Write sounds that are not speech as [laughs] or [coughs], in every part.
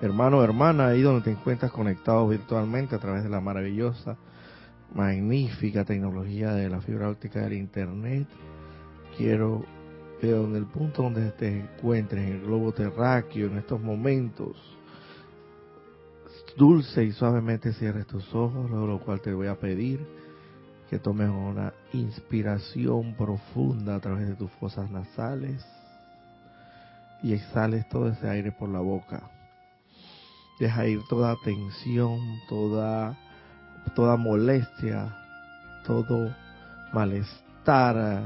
hermano hermana, ahí donde te encuentras conectado virtualmente a través de la maravillosa, magnífica tecnología de la fibra óptica del Internet. Quiero que donde el punto donde te encuentres, en el globo terráqueo, en estos momentos, dulce y suavemente cierres tus ojos, lo cual te voy a pedir que tomes una inspiración profunda a través de tus fosas nasales y exhales todo ese aire por la boca. Deja ir toda tensión, toda, toda molestia, todo malestar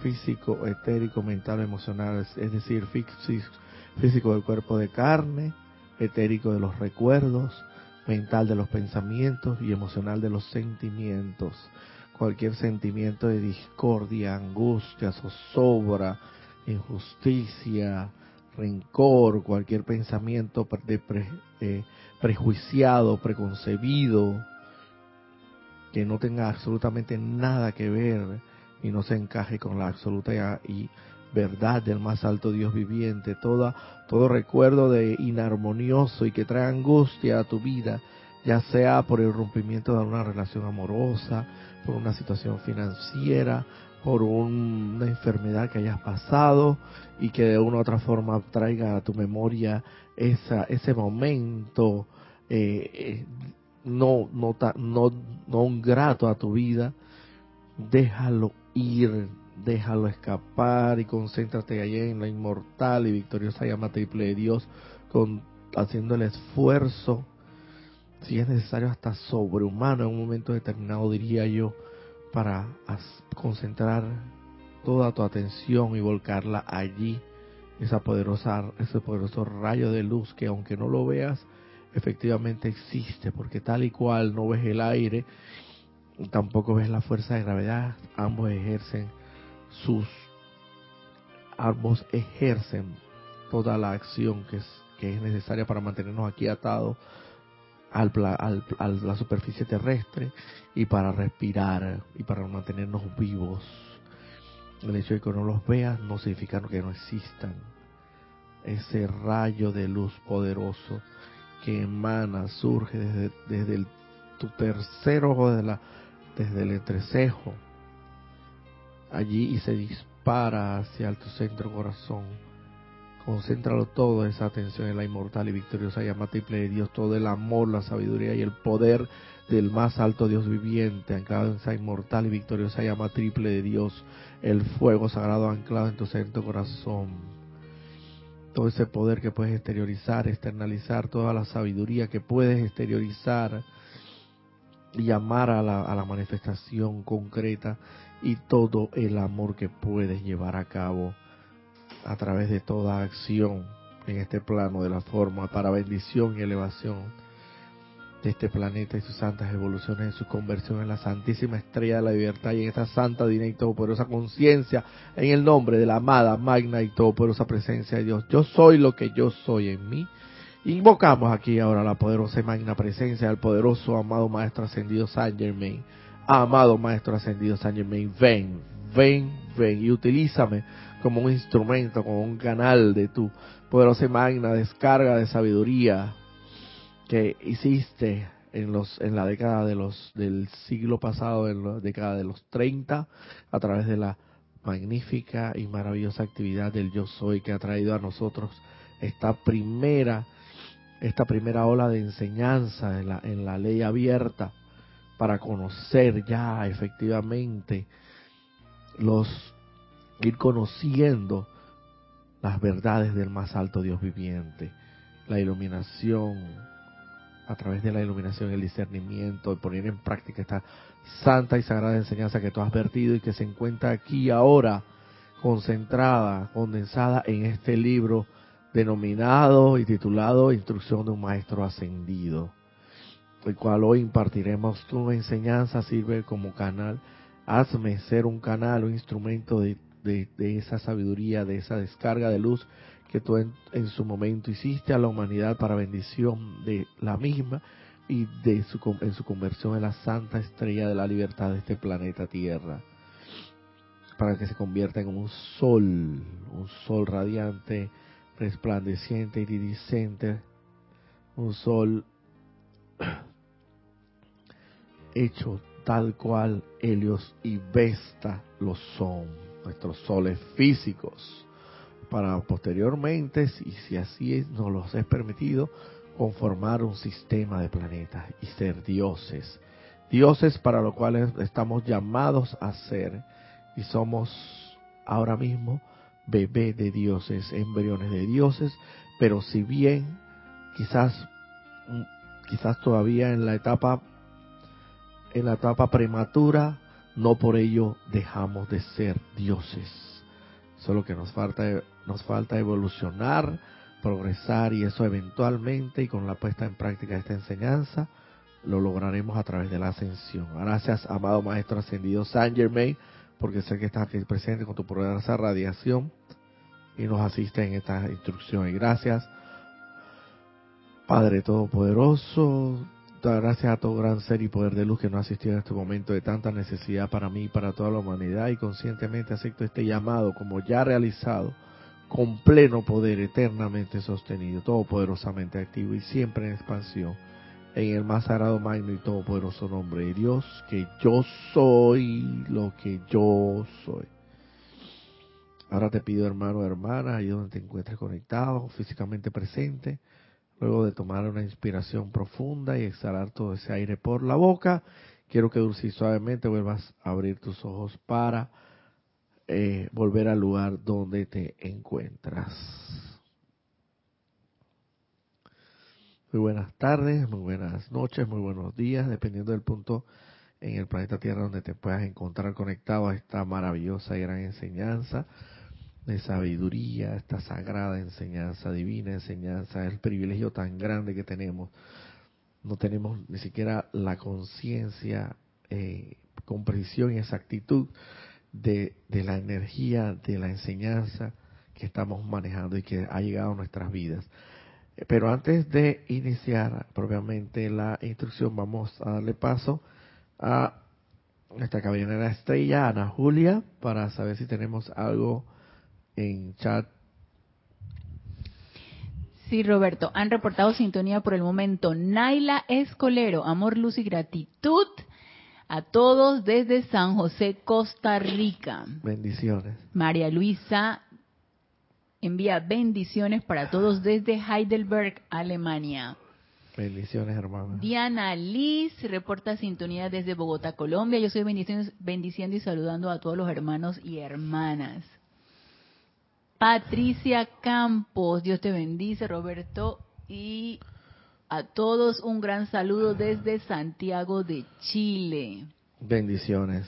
físico, etérico, mental, emocional, es decir, físico del cuerpo de carne, etérico de los recuerdos, mental de los pensamientos y emocional de los sentimientos. Cualquier sentimiento de discordia, angustia, zozobra, injusticia, rencor, cualquier pensamiento eh, prejuiciado, preconcebido, que no tenga absolutamente nada que ver y no se encaje con la absoluta y verdad del más alto Dios viviente, toda, todo recuerdo de inarmonioso y que trae angustia a tu vida, ya sea por el rompimiento de una relación amorosa, por una situación financiera, por una enfermedad que hayas pasado y que de una u otra forma traiga a tu memoria esa, ese momento eh, eh, no, no, no, no grato a tu vida, déjalo ir, déjalo escapar y concéntrate allí en la inmortal y victoriosa llama triple de Dios, con, haciendo el esfuerzo, si es necesario hasta sobrehumano en un momento determinado, diría yo, para concentrar toda tu atención y volcarla allí, esa poderosa, ese poderoso rayo de luz que aunque no lo veas, efectivamente existe, porque tal y cual no ves el aire, tampoco ves la fuerza de gravedad, ambos ejercen sus, ambos ejercen toda la acción que es, que es necesaria para mantenernos aquí atados al, a la superficie terrestre y para respirar y para mantenernos vivos. El hecho de que no los veas no significa que no existan. Ese rayo de luz poderoso que emana, surge desde, desde el, tu tercer ojo, de la, desde el entrecejo, allí y se dispara hacia tu centro corazón Concéntralo todo, esa atención en la inmortal y victoriosa llama triple de Dios, todo el amor, la sabiduría y el poder del más alto Dios viviente, anclado en esa inmortal y victoriosa llama triple de Dios, el fuego sagrado anclado en tu centro corazón. Todo ese poder que puedes exteriorizar, externalizar, toda la sabiduría que puedes exteriorizar y llamar a la, a la manifestación concreta y todo el amor que puedes llevar a cabo a través de toda acción en este plano de la forma para bendición y elevación de este planeta y sus santas evoluciones en su conversión en la santísima estrella de la libertad y en esta santa, divina y todopoderosa conciencia en el nombre de la amada, magna y todopoderosa presencia de Dios. Yo soy lo que yo soy en mí. Invocamos aquí ahora la poderosa y magna presencia del poderoso amado Maestro Ascendido San Germain. Amado Maestro Ascendido San Germain, ven, ven, ven y utilízame como un instrumento, como un canal de tu poderosa magna descarga de sabiduría que hiciste en los en la década de los del siglo pasado, en la década de los 30, a través de la magnífica y maravillosa actividad del yo soy que ha traído a nosotros esta primera esta primera ola de enseñanza en la, en la ley abierta para conocer ya efectivamente los ir conociendo las verdades del más alto Dios viviente, la iluminación, a través de la iluminación, el discernimiento, y poner en práctica esta santa y sagrada enseñanza que tú has vertido y que se encuentra aquí ahora, concentrada, condensada en este libro denominado y titulado Instrucción de un Maestro Ascendido, el cual hoy impartiremos tu enseñanza, sirve como canal, hazme ser un canal, un instrumento de de, esa sabiduría, de esa descarga de luz que tú en, su momento hiciste a la humanidad para bendición de la misma y de su, en su conversión en la santa estrella de la libertad de este planeta Tierra, para que se convierta en un sol, un sol radiante, resplandeciente, iridiscente, un sol [clears throat] hecho tal cual Helios y Vesta lo son, nuestros soles físicos, para posteriormente, y si así es, nos los es permitido, conformar un sistema de planetas y ser dioses. Dioses para lo cual estamos llamados a ser y somos ahora mismo bebés de dioses, embriones de dioses, pero si bien quizás quizás todavía en la etapa en la etapa prematura, no por ello dejamos de ser dioses. Solo que nos falta nos falta evolucionar, progresar y eso eventualmente y con la puesta en práctica de esta enseñanza lo lograremos a través de la ascensión. Gracias, amado Maestro Ascendido Saint Germain, porque sé que estás aquí presente con tu poderosa radiación y nos asiste en esta instrucción. Y gracias, Padre Todopoderoso, gracias a todo gran ser y poder de luz que nos ha asistido en este momento de tanta necesidad para mí y para toda la humanidad y conscientemente acepto este llamado como ya realizado con pleno poder eternamente sostenido, todopoderosamente activo y siempre en expansión, en el más sagrado, magno y todopoderoso nombre de Dios, que yo soy lo que yo soy. Ahora te pido, hermano hermana, ahí donde te encuentres conectado, físicamente presente, luego de tomar una inspiración profunda y exhalar todo ese aire por la boca, quiero que dulce y suavemente vuelvas a abrir tus ojos para eh, volver al lugar donde te encuentras. Muy buenas tardes, muy buenas noches, muy buenos días, dependiendo del punto en el planeta Tierra donde te puedas encontrar conectado a esta maravillosa y gran enseñanza de sabiduría, esta sagrada enseñanza, divina enseñanza, el privilegio tan grande que tenemos. No tenemos ni siquiera la conciencia eh, con precisión y exactitud de, la energía de la enseñanza que estamos manejando y que ha llegado a nuestras vidas. Eh, pero antes de iniciar propiamente la instrucción, vamos a darle paso a nuestra caballera estrella, Ana Julia, para saber si tenemos algo en chat. Sí, Roberto, han reportado sintonía por el momento. Naila Escolero, amor, luz y gratitud a todos desde San José, Costa Rica. Bendiciones. María Luisa envía bendiciones para todos desde Heidelberg, Alemania. Bendiciones, hermano. Diana Liz reporta sintonía desde Bogotá, Colombia. Yo estoy bendiciendo y saludando a todos los hermanos y hermanas. Patricia Campos, Dios te bendice, Roberto. Y a todos un gran saludo desde Santiago de Chile. Bendiciones.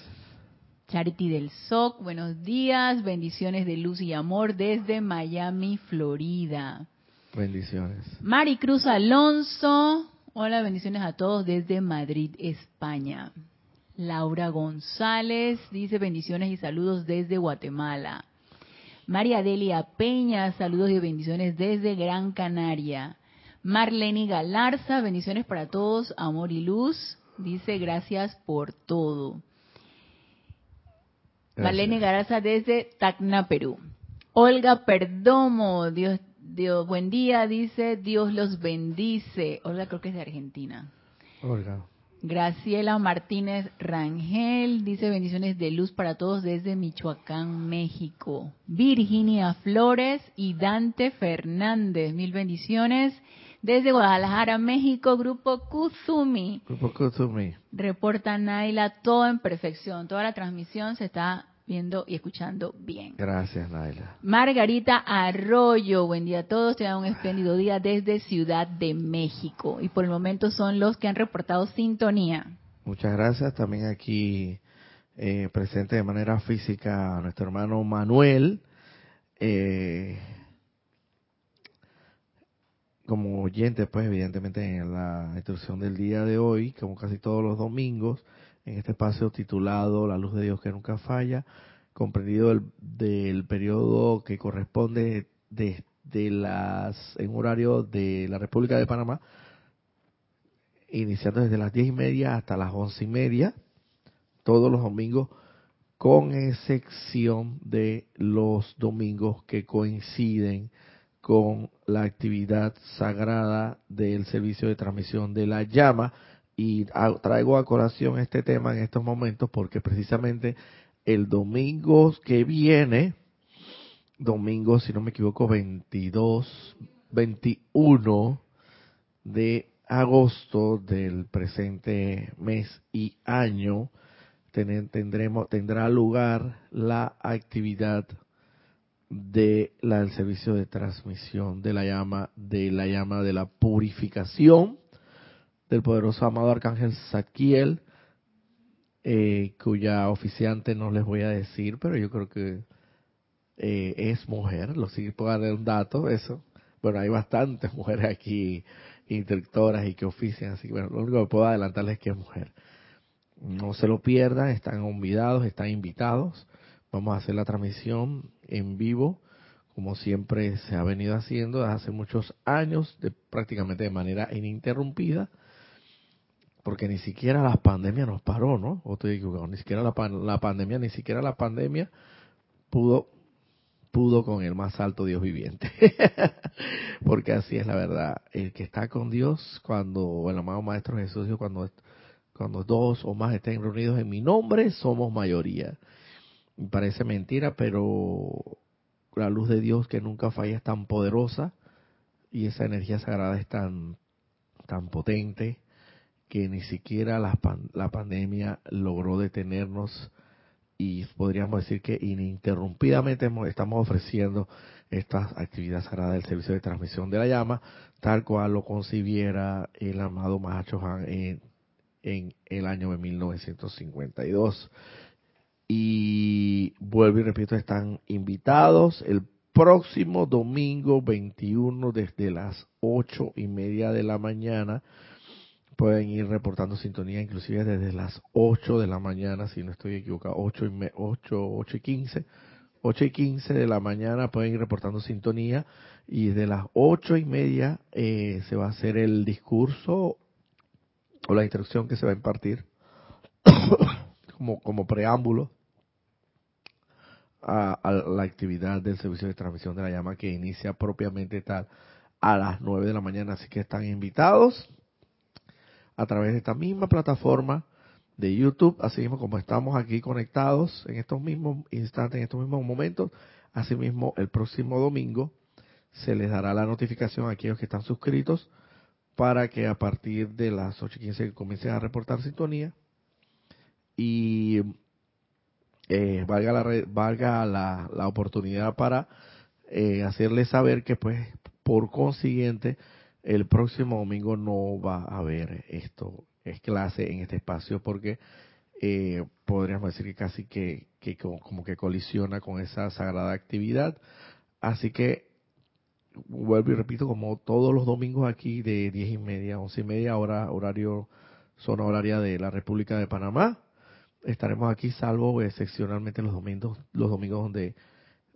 Charity del SOC, buenos días, bendiciones de luz y amor desde Miami, Florida. Bendiciones. Maricruz Alonso, hola, bendiciones a todos desde Madrid, España. Laura González dice bendiciones y saludos desde Guatemala. María Delia Peña, saludos y bendiciones desde Gran Canaria. Marlene Galarza, bendiciones para todos, amor y luz. Dice gracias por todo. Marlene Galarza desde Tacna, Perú. Olga Perdomo, Dios, Dios, buen día, dice, Dios los bendice. Olga creo que es de Argentina. Olga. Graciela Martínez Rangel dice bendiciones de luz para todos desde Michoacán, México. Virginia Flores y Dante Fernández, mil bendiciones. Desde Guadalajara, México, Grupo Kuzumi. Grupo Kuzumi. Reporta Naila, todo en perfección. Toda la transmisión se está viendo y escuchando bien. Gracias, Naila. Margarita Arroyo, buen día a todos. Te da un espléndido día desde Ciudad de México. Y por el momento son los que han reportado sintonía. Muchas gracias. También aquí eh, presente de manera física nuestro hermano Manuel. Eh, como oyente, pues evidentemente en la instrucción del día de hoy, como casi todos los domingos, en este espacio titulado La luz de Dios que nunca falla, comprendido del, periodo que corresponde de, las en horario de la República de Panamá, iniciando desde las diez y media hasta las once y media, todos los domingos, con excepción de los domingos que coinciden con la actividad sagrada del servicio de transmisión de la llama. Y traigo a colación este tema en estos momentos porque precisamente el domingo que viene, domingo, si no me equivoco, 22, 21 de agosto del presente mes y año, tendremos, tendrá lugar la actividad de la, del servicio de transmisión de la llama, de la llama de la purificación del poderoso amado arcángel Saquiel, eh, cuya oficiante no les voy a decir, pero yo creo que eh, es mujer, lo sí puedo darle un dato, eso. Bueno, hay bastantes [laughs] mujeres aquí, instructoras y que ofician, así que bueno, lo único que puedo adelantarles es que es mujer. No se lo pierdan, están convidados, están invitados. Vamos a hacer la transmisión en vivo, como siempre se ha venido haciendo desde hace muchos años, de, prácticamente de manera ininterrumpida, porque ni siquiera la pandemia nos paró, ¿no? O estoy equivocado, ni siquiera la, la pandemia, ni siquiera la pandemia pudo pudo con el más alto Dios viviente. [laughs] Porque así es la verdad. El que está con Dios, cuando el amado Maestro Jesús dijo, cuando, cuando dos o más estén reunidos en mi nombre, somos mayoría. parece mentira, pero la luz de Dios que nunca falla es tan poderosa y esa energía sagrada es tan, tan potente que ni siquiera la, la pandemia logró detenernos y podríamos decir que ininterrumpidamente estamos ofreciendo estas actividades sagradas del servicio de transmisión de la llama, tal cual lo concibiera el amado Mahacho Han en, en el año de 1952. Y vuelvo y repito, están invitados el próximo domingo 21 desde las ocho y media de la mañana pueden ir reportando sintonía inclusive desde las 8 de la mañana, si no estoy equivocado, 8 y, 8, 8 y 15. 8 y 15 de la mañana pueden ir reportando sintonía y desde las 8 y media eh, se va a hacer el discurso o la instrucción que se va a impartir [coughs] como, como preámbulo a, a, la actividad del servicio de transmisión de la llama que inicia propiamente tal a las 9 de la mañana, así que están invitados a través de esta misma plataforma de YouTube, así mismo como estamos aquí conectados en estos mismos instantes, en estos mismos momentos, asimismo el próximo domingo se les dará la notificación a aquellos que están suscritos para que a partir de las 8.15 comiencen a reportar sintonía. Y eh, valga, la, valga la, la oportunidad para eh, hacerles saber que pues por consiguiente el próximo domingo no va a haber esto, es clase en este espacio porque eh, podríamos decir que casi que, como, que colisiona con esa sagrada actividad. Así que vuelvo y repito, como todos los domingos aquí de diez y media, once y media, hora, horario, zona horaria de la República de Panamá, estaremos aquí salvo excepcionalmente los domingos, los domingos donde,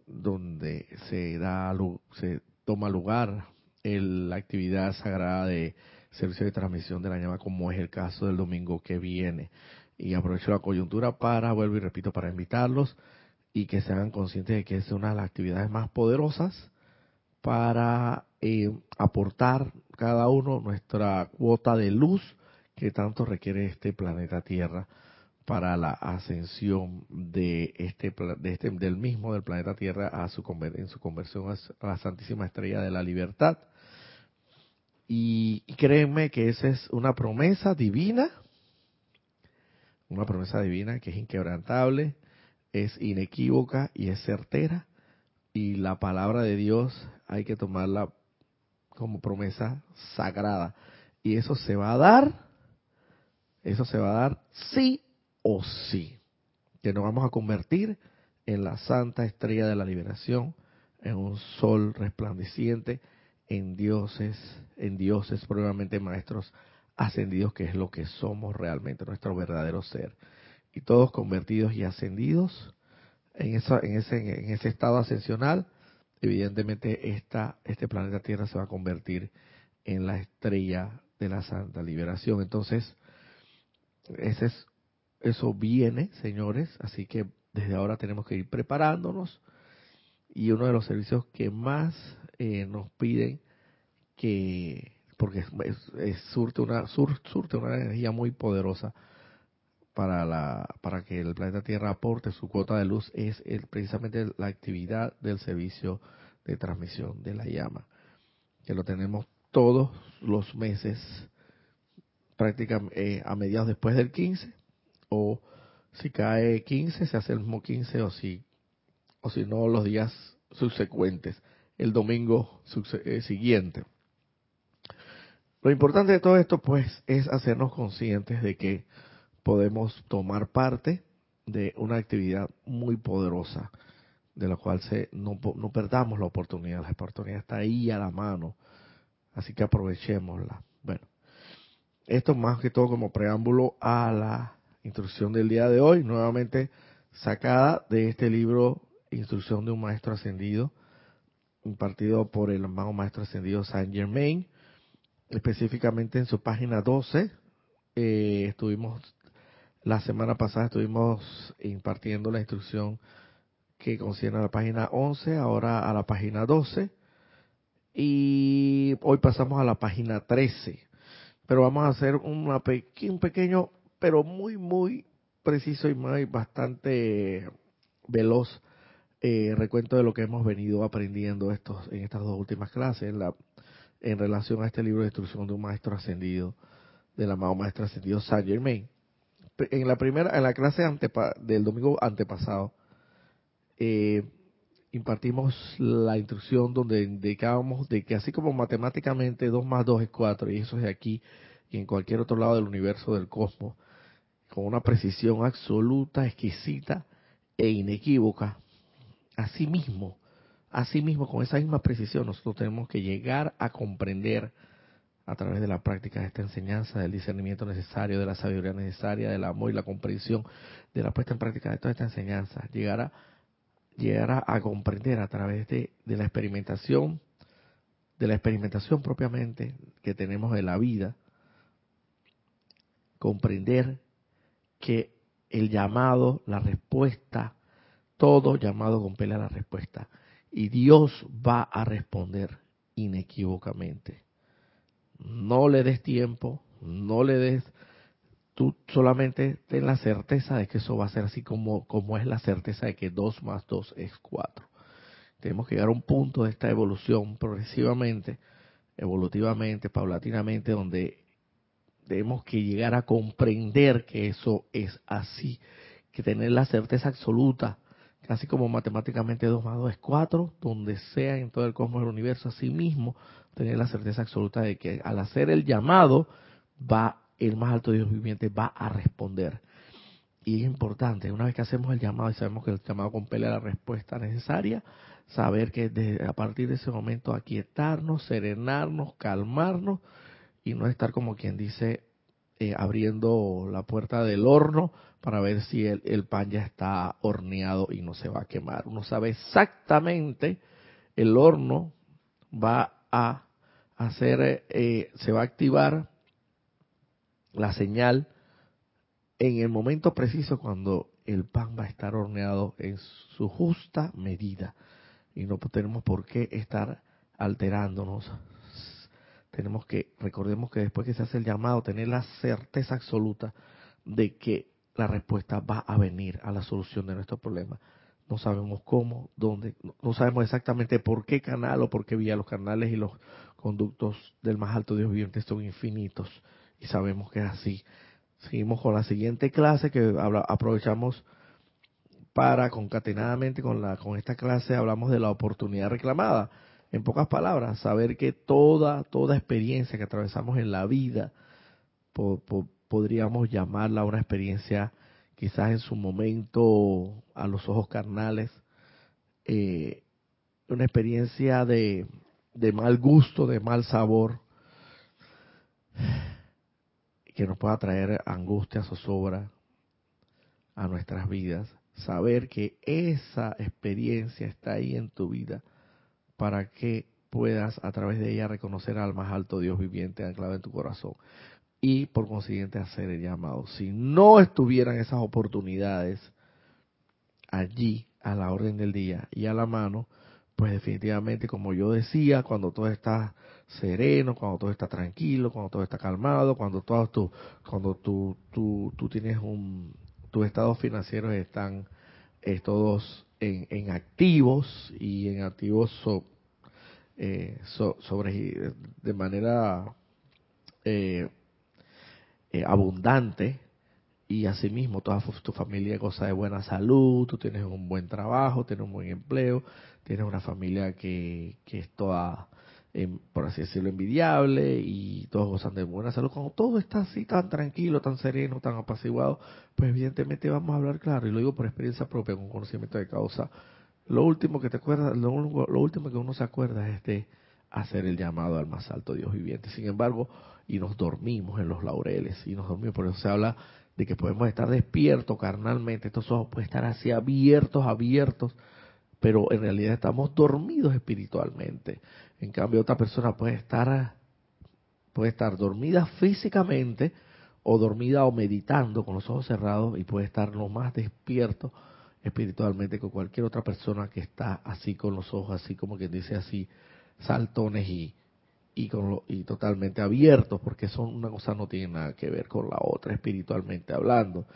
donde se da, se toma lugar la actividad sagrada de servicio de transmisión de la llama, como es el caso del domingo que viene. Y aprovecho la coyuntura para, vuelvo y repito, para invitarlos y que se hagan conscientes de que es una de las actividades más poderosas para eh, aportar cada uno nuestra cuota de luz que tanto requiere este planeta Tierra para la ascensión de este, de este del mismo del planeta Tierra a su en su conversión a la Santísima Estrella de la Libertad y, créeme que esa es una promesa divina, una promesa divina que es inquebrantable, es inequívoca y es certera. Y la palabra de Dios hay que tomarla como promesa sagrada. Y eso se va a dar, eso se va a dar sí o sí. Que nos vamos a convertir en la santa estrella de la liberación, en un sol resplandeciente en dioses, en dioses probablemente maestros ascendidos, que es lo que somos realmente, nuestro verdadero ser. Y todos convertidos y ascendidos en, esa, en, ese, en ese estado ascensional, evidentemente esta, este planeta Tierra se va a convertir en la estrella de la santa liberación. Entonces, ese es, eso viene, señores, así que desde ahora tenemos que ir preparándonos. Y uno de los servicios que más eh, nos piden que, porque es, surte, una, surte una energía muy poderosa para, la, para que el planeta Tierra aporte su cuota de luz, es precisamente la actividad del servicio de transmisión de la llama, que lo tenemos todos los meses, prácticamente eh, a mediados después del 15, o si cae 15, se hace el mismo 15, o si, o si no, los días subsecuentes, el domingo eh, siguiente. Lo importante de todo esto, pues, es hacernos conscientes de que podemos tomar parte de una actividad muy poderosa, de la cual se, no, no perdamos la oportunidad. La oportunidad está ahí a la mano, así que aprovechémosla. Bueno, esto más que todo como preámbulo a la instrucción del día de hoy, nuevamente sacada de este libro Instrucción de un Maestro Ascendido, impartido por el amado Maestro Ascendido Saint Germain, específicamente en su página 12. Eh, estuvimos, la semana pasada estuvimos impartiendo la instrucción que concierne a la página 11, ahora a la página 12. Y hoy pasamos a la página 13. Pero vamos a hacer una un pequeño, pero muy, muy preciso y muy, bastante veloz eh, recuento de lo que hemos venido aprendiendo estos, en estas dos últimas clases en, la, en relación a este libro de instrucción de un maestro ascendido, del amado maestro ascendido Saint Germain. En la primera, en la clase del domingo antepasado, eh, impartimos la instrucción donde indicábamos de que así como matemáticamente 2 más 2 es 4, y eso es de aquí y en cualquier otro lado del universo del cosmos, con una precisión absoluta, exquisita e inequívoca, así mismo, así mismo, con esa misma precisión, nosotros tenemos que llegar a comprender a través de la práctica de esta enseñanza, del discernimiento necesario, de la sabiduría necesaria, del amor y la comprensión, de la puesta en práctica de toda esta enseñanza, llegar a llegar a, comprender a través de, la experimentación, de la experimentación propiamente que tenemos de la vida, comprender que el llamado, la respuesta, todo llamado compele a la respuesta. Y Dios va a responder inequívocamente. No le des tiempo, no le des tú solamente ten la certeza de que eso va a ser así como, como es la certeza de que 2 más 2 es 4. Tenemos que llegar a un punto de esta evolución progresivamente, evolutivamente, paulatinamente, donde tenemos que llegar a comprender que eso es así, que tener la certeza absoluta, así como matemáticamente 2 más 2 es 4, donde sea en todo el cosmos del universo, así mismo, tener la certeza absoluta de que al hacer el llamado va el más alto Dios viviente va a responder. Y es importante, una vez que hacemos el llamado y sabemos que el llamado compele la respuesta necesaria, saber que a partir de ese momento aquietarnos, serenarnos, calmarnos y no estar como quien dice eh, abriendo la puerta del horno para ver si el, pan ya está horneado y no se va a quemar. Uno sabe exactamente el horno va a hacer, eh, se va a activar la señal en el momento preciso cuando el pan va a estar horneado en su justa medida. Y no tenemos por qué estar alterándonos. Tenemos que, recordemos que después que se hace el llamado, tener la certeza absoluta de que la respuesta va a venir a la solución de nuestro problema. No sabemos cómo, dónde, no sabemos exactamente por qué canal o por qué vía los canales y los conductos del más alto Dios viviente son infinitos y sabemos que es así. Seguimos con la siguiente clase que aprovechamos para concatenadamente con la con esta clase hablamos de la oportunidad reclamada. En pocas palabras, saber que toda toda experiencia que atravesamos en la vida podríamos llamarla una experiencia quizás en su momento a los ojos carnales eh, una experiencia de, de mal gusto, de mal sabor, que nos pueda traer angustia, zozobra a nuestras vidas, saber que esa experiencia está ahí en tu vida para que puedas a través de ella reconocer al más alto Dios viviente anclado en tu corazón y por consiguiente hacer el llamado. Si no estuvieran esas oportunidades allí a la orden del día y a la mano, pues definitivamente, como yo decía, cuando todo está sereno, cuando todo está tranquilo, cuando todo está calmado, cuando todo tu, cuando tú, tú, tú tienes un, tus estados financieros están eh, todos en, en, activos y en activos eh, sobre de manera eh, abundante y asimismo toda tu familia goza de buena salud, tú tienes un buen trabajo, tienes un buen empleo, tienes una familia que, que es toda, em, por así decirlo, envidiable y todos gozan de buena salud. Cuando todo está así tan tranquilo, tan sereno, tan apaciguado, pues evidentemente vamos a hablar claro, y lo digo por experiencia propia, con conocimiento de causa. Lo último que te acuerdas, lo, lo último que uno se acuerda es de hacer el llamado al más alto Dios viviente. Sin embargo, y nos dormimos en los laureles, y nos dormimos, por eso se habla de que podemos estar despiertos carnalmente, estos ojos pueden estar así abiertos, abiertos, pero en realidad estamos dormidos espiritualmente. En cambio, otra persona puede estar, puede estar dormida físicamente o dormida o meditando con los ojos cerrados y puede estar lo más despierto espiritualmente que cualquier otra persona que está así con los ojos, así como quien dice así, saltones y, y, con y totalmente abiertos, porque son una cosa no tiene nada que ver con la otra, espiritualmente hablando.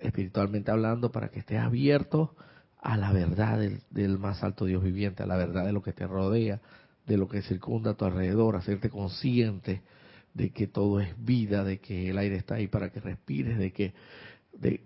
Espiritualmente hablando, para que estés abierto a la verdad del, del, más alto Dios viviente, a la verdad de lo que te rodea, de lo que circunda a tu alrededor, hacerte consciente de que todo es vida, de que el aire está ahí para que respires, de que de,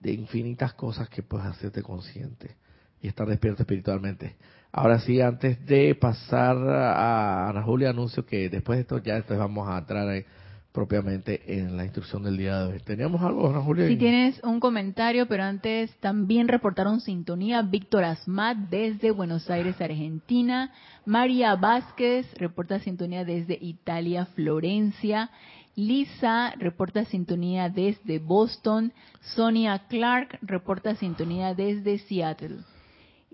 de infinitas cosas que puedes hacerte consciente y estar despierto espiritualmente. Ahora sí, antes de pasar a Ana Julia, anuncio que después de esto ya después vamos a entrar propiamente en la instrucción del día de hoy. ¿Teníamos algo, Ana Julia? Sí, tienes un comentario, pero antes también reportaron sintonía Víctor Asmat desde Buenos Aires, Argentina. María Vázquez reporta sintonía desde Italia, Florencia. Lisa reporta sintonía desde Boston. Sonia Clark reporta sintonía desde Seattle.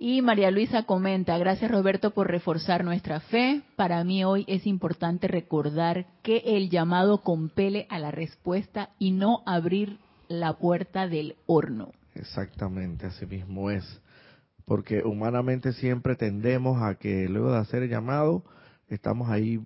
Y María Luisa comenta, gracias Roberto por reforzar nuestra fe. Para mí hoy es importante recordar que el llamado compele a la respuesta y no abrir la puerta del horno. Exactamente, así mismo es. Porque humanamente siempre tendemos a que luego de hacer el llamado, estamos ahí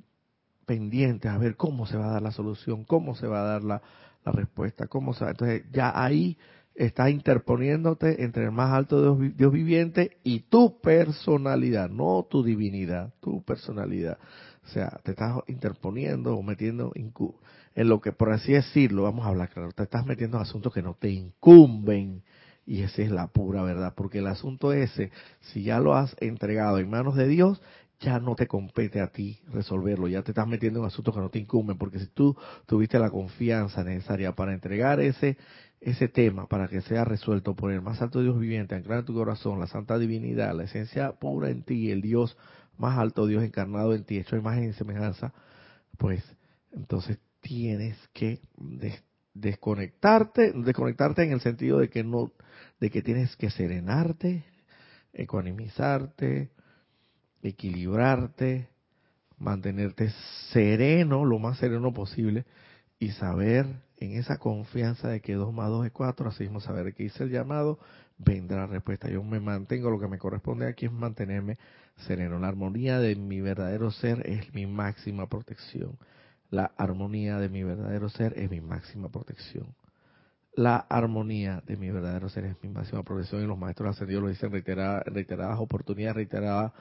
pendientes a ver cómo se va a dar la solución, cómo se va a dar la, respuesta, cómo se va. Entonces ya ahí estás interponiéndote entre el más alto Dios, viviente y tu personalidad, no tu divinidad, tu personalidad. O sea, te estás interponiendo o metiendo en lo que, por así decirlo, vamos a hablar claro, te estás metiendo en asuntos que no te incumben. Y esa es la pura verdad, porque el asunto ese, si ya lo has entregado en manos de Dios, ya no te compete a ti resolverlo, ya te estás metiendo en asuntos que no te incumben, porque si tú tuviste la confianza necesaria para entregar ese ese tema para que sea resuelto por el más alto Dios viviente, anclar en tu corazón la santa divinidad, la esencia pura en ti, el Dios más alto, Dios encarnado en ti, hecho imagen y semejanza, pues entonces tienes que desconectarte, desconectarte en el sentido de que no, de que tienes que serenarte, ecuanimizarte, equilibrarte, mantenerte sereno, lo más sereno posible, y saber en esa confianza de que 2 más 2 es 4, así mismo saber que hice el llamado, vendrá la respuesta. Yo me mantengo, lo que me corresponde aquí es mantenerme sereno. La armonía de mi verdadero ser es mi máxima protección. La armonía de mi verdadero ser es mi máxima protección. La armonía de mi verdadero ser es mi máxima protección y los maestros ascendidos lo dicen reiteradas, reiteradas oportunidades, reiteradas,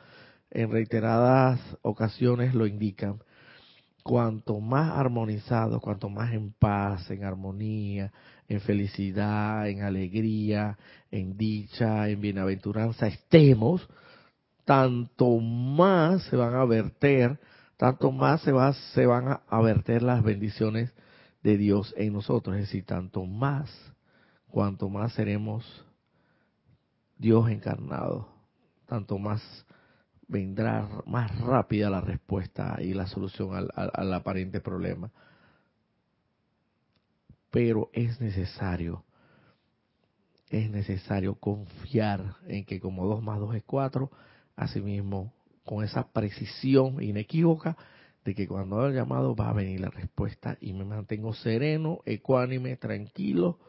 en reiteradas ocasiones lo indican cuanto más armonizado, cuanto más en paz, en armonía, en felicidad, en alegría, en dicha, en bienaventuranza estemos, tanto más se van a verter, tanto más se, va, se van a verter las bendiciones de Dios en nosotros. Es decir, tanto más, cuanto más seremos Dios encarnado, tanto más vendrá más rápida la respuesta y la solución al, aparente problema. Pero es necesario, es necesario confiar en que como 2 más 2 es 4, asimismo, con esa precisión inequívoca de que cuando haga el llamado va a venir la respuesta y me mantengo sereno, ecuánime, tranquilo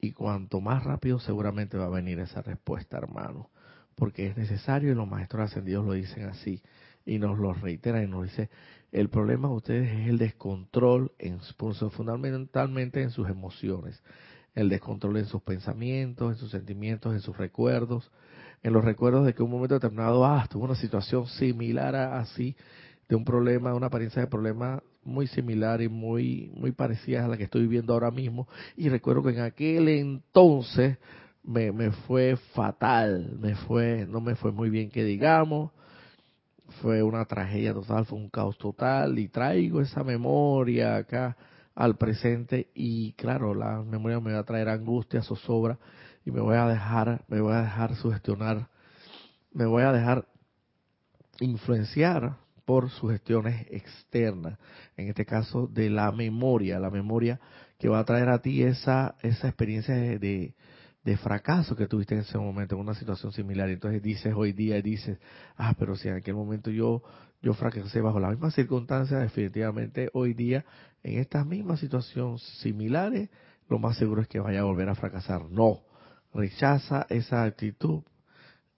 y cuanto más rápido seguramente va a venir esa respuesta, hermano porque es necesario y los maestros ascendidos lo dicen así y nos lo reiteran y nos dice el problema de ustedes es el descontrol en fundamentalmente en sus emociones el descontrol en sus pensamientos en sus sentimientos en sus recuerdos en los recuerdos de que un momento determinado ah tuvo una situación similar a así de un problema una apariencia de problema muy similar y muy muy parecida a la que estoy viviendo ahora mismo y recuerdo que en aquel entonces me, me fue fatal, me fue, no me fue muy bien que digamos, fue una tragedia total, fue un caos total y traigo esa memoria acá al presente y claro, la memoria me va a traer angustia, zozobra y me voy a dejar, me voy a dejar sugestionar, me voy a dejar influenciar por sugestiones externas, en este caso de la memoria, la memoria que va a traer a ti esa, esa experiencia de de fracaso que tuviste en ese momento, en una situación similar. Entonces dices hoy día, dices, ah, pero si en aquel momento yo, yo fracasé bajo las mismas circunstancias, definitivamente hoy día, en estas mismas situaciones similares, lo más seguro es que vaya a volver a fracasar. No, rechaza esa actitud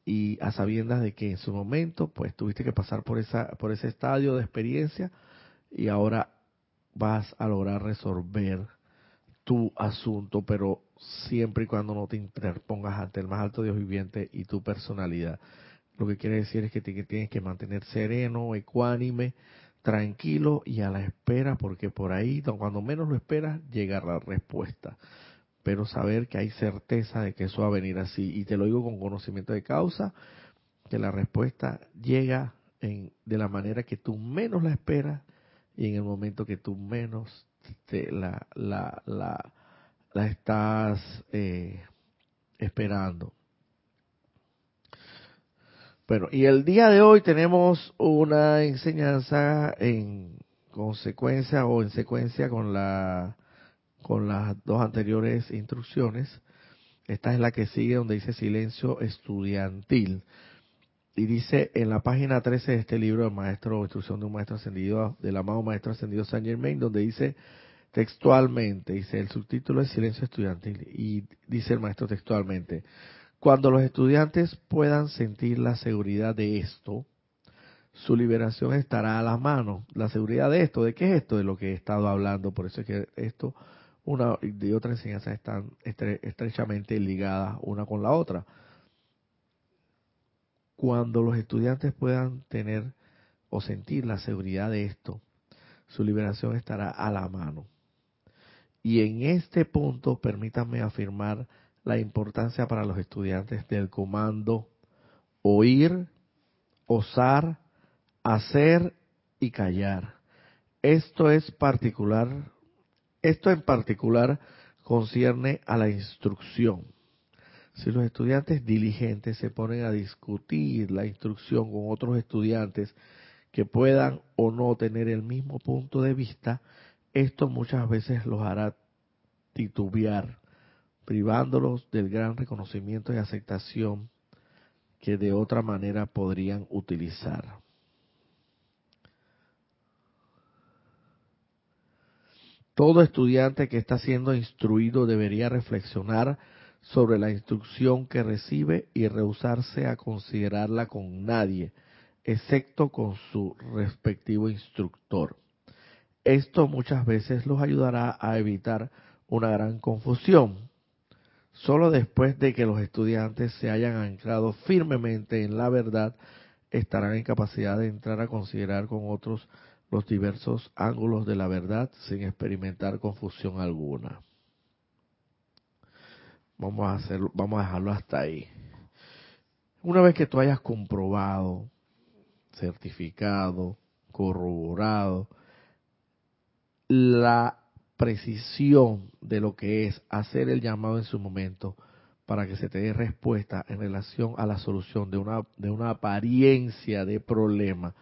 y a sabiendas de que en su momento, pues tuviste que pasar por esa, por ese estadio de experiencia y ahora vas a lograr resolver tu asunto, pero siempre y cuando no te interpongas ante el más alto Dios viviente y tu personalidad. Lo que quiere decir es que, tienes que mantener sereno, ecuánime, tranquilo y a la espera, porque por ahí, cuando menos lo esperas, llega la respuesta. Pero saber que hay certeza de que eso va a venir así, y te lo digo con conocimiento de causa, que la respuesta llega en, de la manera que tú menos la esperas y en el momento que tú menos te, la, la, la, la estás eh, esperando. Bueno, y el día de hoy tenemos una enseñanza en consecuencia o en secuencia con la con las dos anteriores instrucciones. Esta es la que sigue donde dice silencio estudiantil. Y dice en la página 13 de este libro, el maestro, instrucción de un maestro ascendido, del amado maestro ascendido Saint Germain, donde dice textualmente, dice el subtítulo es Silencio Estudiantil y dice el maestro textualmente, cuando los estudiantes puedan sentir la seguridad de esto, su liberación estará a la mano. La seguridad de esto, ¿de qué es esto? De lo que he estado hablando. Por eso es que esto, una y otra enseñanza están estrechamente ligadas una con la otra. Cuando los estudiantes puedan tener o sentir la seguridad de esto, su liberación estará a la mano. Y en este punto, permítanme afirmar la importancia para los estudiantes del comando oír, osar, hacer y callar. Esto es particular, esto en particular concierne a la instrucción. Si los estudiantes diligentes se ponen a discutir la instrucción con otros estudiantes que puedan o no tener el mismo punto de vista, esto muchas veces los hará titubear, privándolos del gran reconocimiento y aceptación que de otra manera podrían utilizar. Todo estudiante que está siendo instruido debería reflexionar sobre la instrucción que recibe y rehusarse a considerarla con nadie, excepto con su respectivo instructor. Esto muchas veces los ayudará a evitar una gran confusión. Solo después de que los estudiantes se hayan anclado firmemente en la verdad, estarán en capacidad de entrar a considerar con otros los diversos ángulos de la verdad sin experimentar confusión alguna. Vamos a vamos a dejarlo hasta ahí. Una vez que tú hayas comprobado, certificado, corroborado la precisión de lo que es hacer el llamado en su momento para que se te dé respuesta en relación a la solución de una, de una apariencia de problema.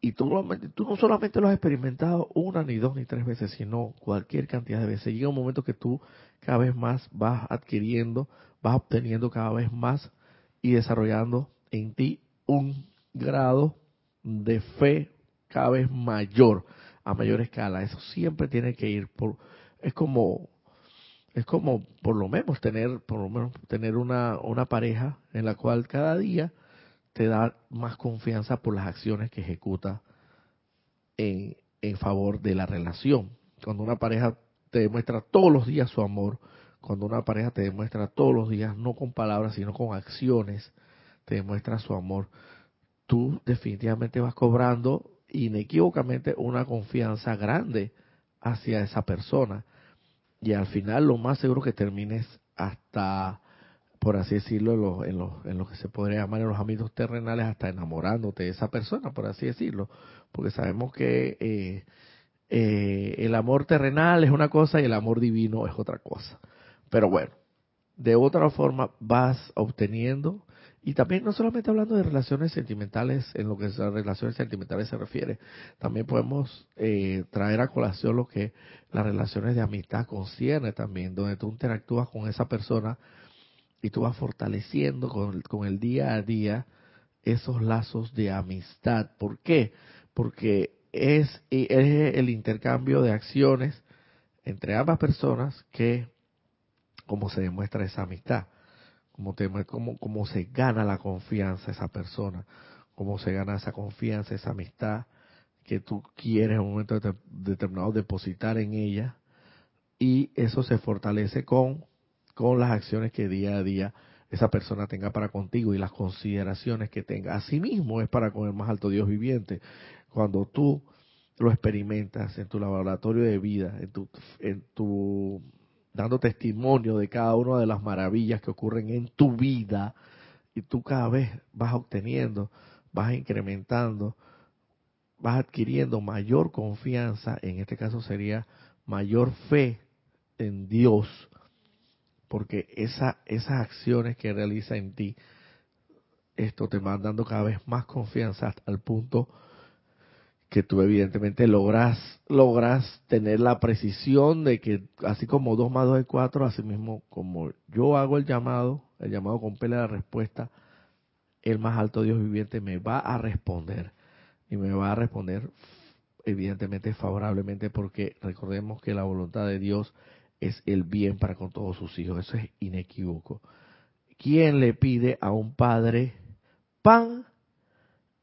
Y tú, tú no solamente lo has experimentado una, ni dos, ni tres veces, sino cualquier cantidad de veces. Llega un momento que tú cada vez más vas adquiriendo, vas obteniendo cada vez más y desarrollando en ti un grado de fe cada vez mayor, a mayor escala. Eso siempre tiene que ir por, es como, es como por lo menos tener, por lo menos tener una, una pareja en la cual cada día te da más confianza por las acciones que ejecuta en, en favor de la relación. Cuando una pareja te demuestra todos los días su amor, cuando una pareja te demuestra todos los días, no con palabras, sino con acciones, te demuestra su amor, tú definitivamente vas cobrando inequívocamente una confianza grande hacia esa persona. Y al final lo más seguro que termines hasta, por así decirlo, en lo, en lo, en lo que se podría llamar en los ámbitos terrenales, hasta enamorándote de esa persona, por así decirlo. Porque sabemos que eh, eh, el amor terrenal es una cosa y el amor divino es otra cosa. Pero bueno, de otra forma vas obteniendo y también no solamente hablando de relaciones sentimentales en lo que a relaciones sentimentales se refiere, también podemos eh, traer a colación lo que las relaciones de amistad concierne también, donde tú interactúas con esa persona y tú vas fortaleciendo con, con el día a día esos lazos de amistad. ¿Por qué? Porque es, es el intercambio de acciones entre ambas personas que, como se demuestra esa amistad cómo, te, cómo, cómo se gana la confianza esa persona, cómo se gana esa confianza, esa amistad que tú quieres en un momento determinado depositar en ella y eso se fortalece con, con las acciones que día a día esa persona tenga para contigo y las consideraciones que tenga. Asimismo es para con el más alto Dios viviente. Cuando tú lo experimentas en tu laboratorio de vida, en tu, en tu dando testimonio de cada una de las maravillas que ocurren en tu vida y tú cada vez vas obteniendo, vas incrementando, vas adquiriendo mayor confianza, en este caso sería mayor fe en Dios, porque esa, esas acciones que realiza en ti, esto te va dando cada vez más confianza hasta el punto que tú evidentemente logras, logras tener la precisión de que así como 2 más 2 es 4, así mismo como yo hago el llamado, el llamado con pelea de respuesta, el más alto Dios viviente me va a responder y me va a responder evidentemente favorablemente porque recordemos que la voluntad de Dios es el bien para con todos sus hijos, eso es inequívoco. ¿Quién le pide a un padre pan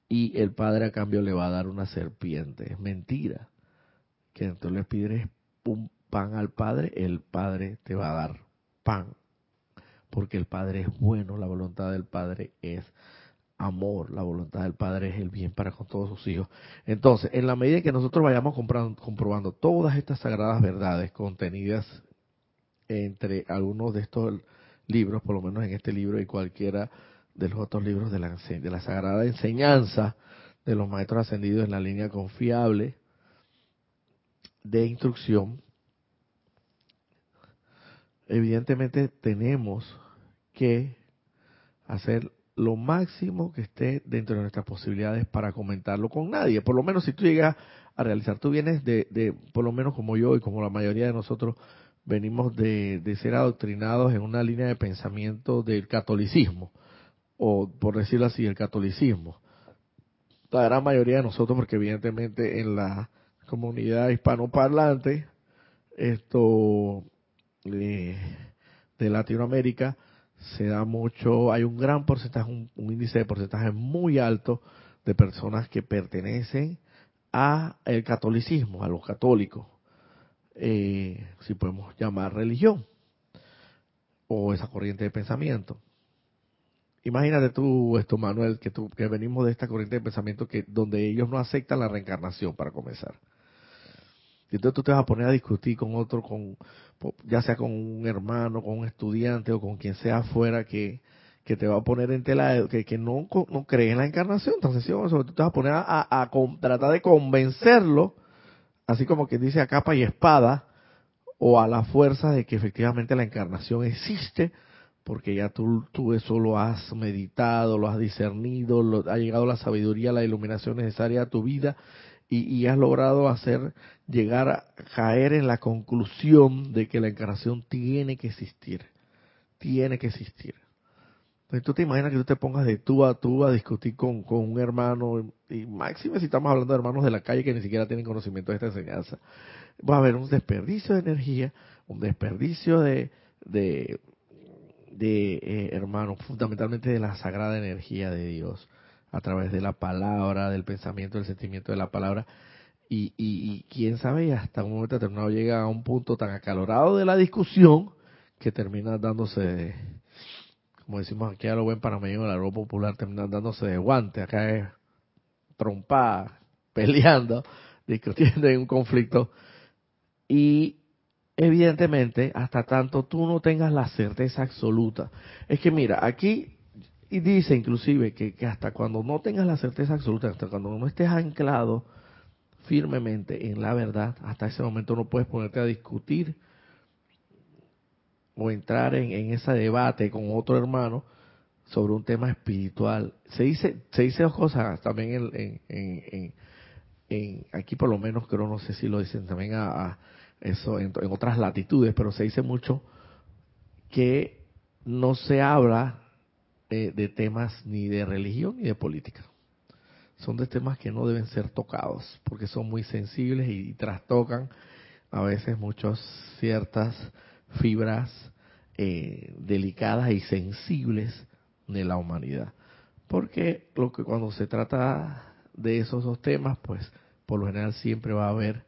y el padre a cambio le va a dar una serpiente. Es mentira. Que entonces le pides un pan al padre, el padre te va a dar pan. Porque el padre es bueno, la voluntad del padre es amor, la voluntad del padre es el bien para con todos sus hijos. Entonces, en la medida que nosotros vayamos comprobando todas estas sagradas verdades contenidas entre algunos de estos libros, por lo menos en este libro y cualquiera de los otros libros de la, de la Sagrada Enseñanza de los Maestros Ascendidos en la línea confiable de instrucción, evidentemente tenemos que hacer lo máximo que esté dentro de nuestras posibilidades para comentarlo con nadie. Por lo menos si tú llegas a realizar, tú vienes de, de por lo menos como yo y como la mayoría de nosotros, venimos de, de ser adoctrinados en una línea de pensamiento del catolicismo o por decirlo así, el catolicismo. La gran mayoría de nosotros, porque evidentemente en la comunidad hispanoparlante, esto eh, de Latinoamérica, se da mucho, hay un gran porcentaje, un, índice de porcentaje muy alto de personas que pertenecen a el catolicismo, a los católicos, eh, si podemos llamar religión, o esa corriente de pensamiento. Imagínate tú esto, Manuel, que, tú, que venimos de esta corriente de pensamiento que donde ellos no aceptan la reencarnación para comenzar. Y entonces tú te vas a poner a discutir con otro, con ya sea con un hermano, con un estudiante o con quien sea afuera que, que te va a poner en tela, que, que no, no cree en la encarnación. Entonces, tú te vas a poner a, a tratar de convencerlo, así como quien dice a capa y espada, o a la fuerza de que efectivamente la encarnación existe porque ya tú, tú eso lo has meditado, lo has discernido, lo, ha llegado la sabiduría, la iluminación necesaria a tu vida y, has logrado hacer llegar a caer en la conclusión de que la encarnación tiene que existir, tiene que existir. Entonces tú te imaginas que tú te pongas de tú a tú a discutir con, con un hermano, y máximo si estamos hablando de hermanos de la calle que ni siquiera tienen conocimiento de esta enseñanza. Va a haber un desperdicio de energía, un desperdicio de, de, de eh, hermanos, fundamentalmente de la sagrada energía de Dios, a través de la palabra, del pensamiento, del sentimiento de la palabra. Y, y, quién sabe, hasta un momento determinado llega a un punto tan acalorado de la discusión que termina dándose, como decimos aquí a lo buen panameño, la ropa popular, termina dándose de guante, acá es trompada, [laughs] peleando, discutiendo en un conflicto. Y evidentemente, hasta tanto tú no tengas la certeza absoluta. Es que mira, aquí y dice inclusive que, hasta cuando no tengas la certeza absoluta, hasta cuando no estés anclado firmemente en la verdad, hasta ese momento no puedes ponerte a discutir o entrar en, ese debate con otro hermano sobre un tema espiritual. Se dice, se dice dos cosas también en, en, aquí por lo menos creo, no sé si lo dicen también a eso en, otras latitudes, pero se dice mucho que no se habla de, temas ni de religión ni de política. Son de temas que no deben ser tocados porque son muy sensibles y, trastocan a veces muchas ciertas fibras eh, delicadas y sensibles de la humanidad. Porque lo que cuando se trata de esos dos temas, pues por lo general siempre va a haber